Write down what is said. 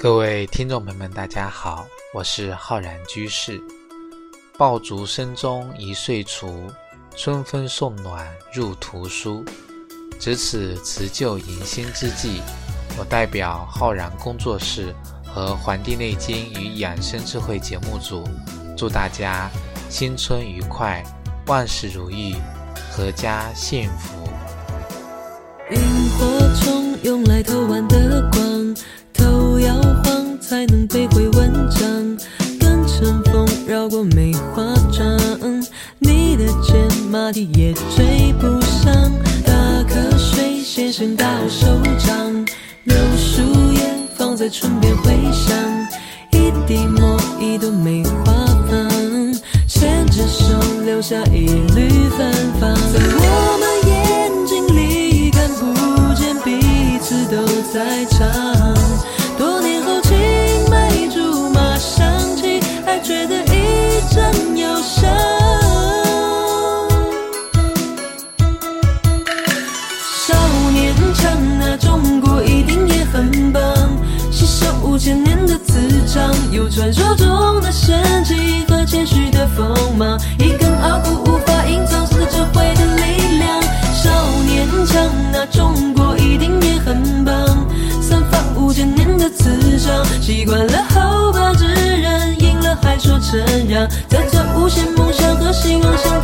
各位听众朋友们，大家好，我是浩然居士。爆竹声中一岁除，春风送暖入屠苏。值此辞旧迎新之际，我代表浩然工作室和《黄帝内经与养生智慧》节目组，祝大家新春愉快，万事如意，阖家幸福。萤火虫过梅花桩，你的肩马蹄也追不上。打瞌睡先生大手掌，柳树叶放在唇边回响，一滴墨一朵梅花放，牵着。手留下一缕芬芳。千年的磁场，有传说中的神奇和谦虚的锋芒，一根傲骨无法隐藏是智慧的力量。少年强那，中国一定也很棒，散发五千年的磁场，习惯了后怕之人，赢了还说承让，在这无限梦想和希望像。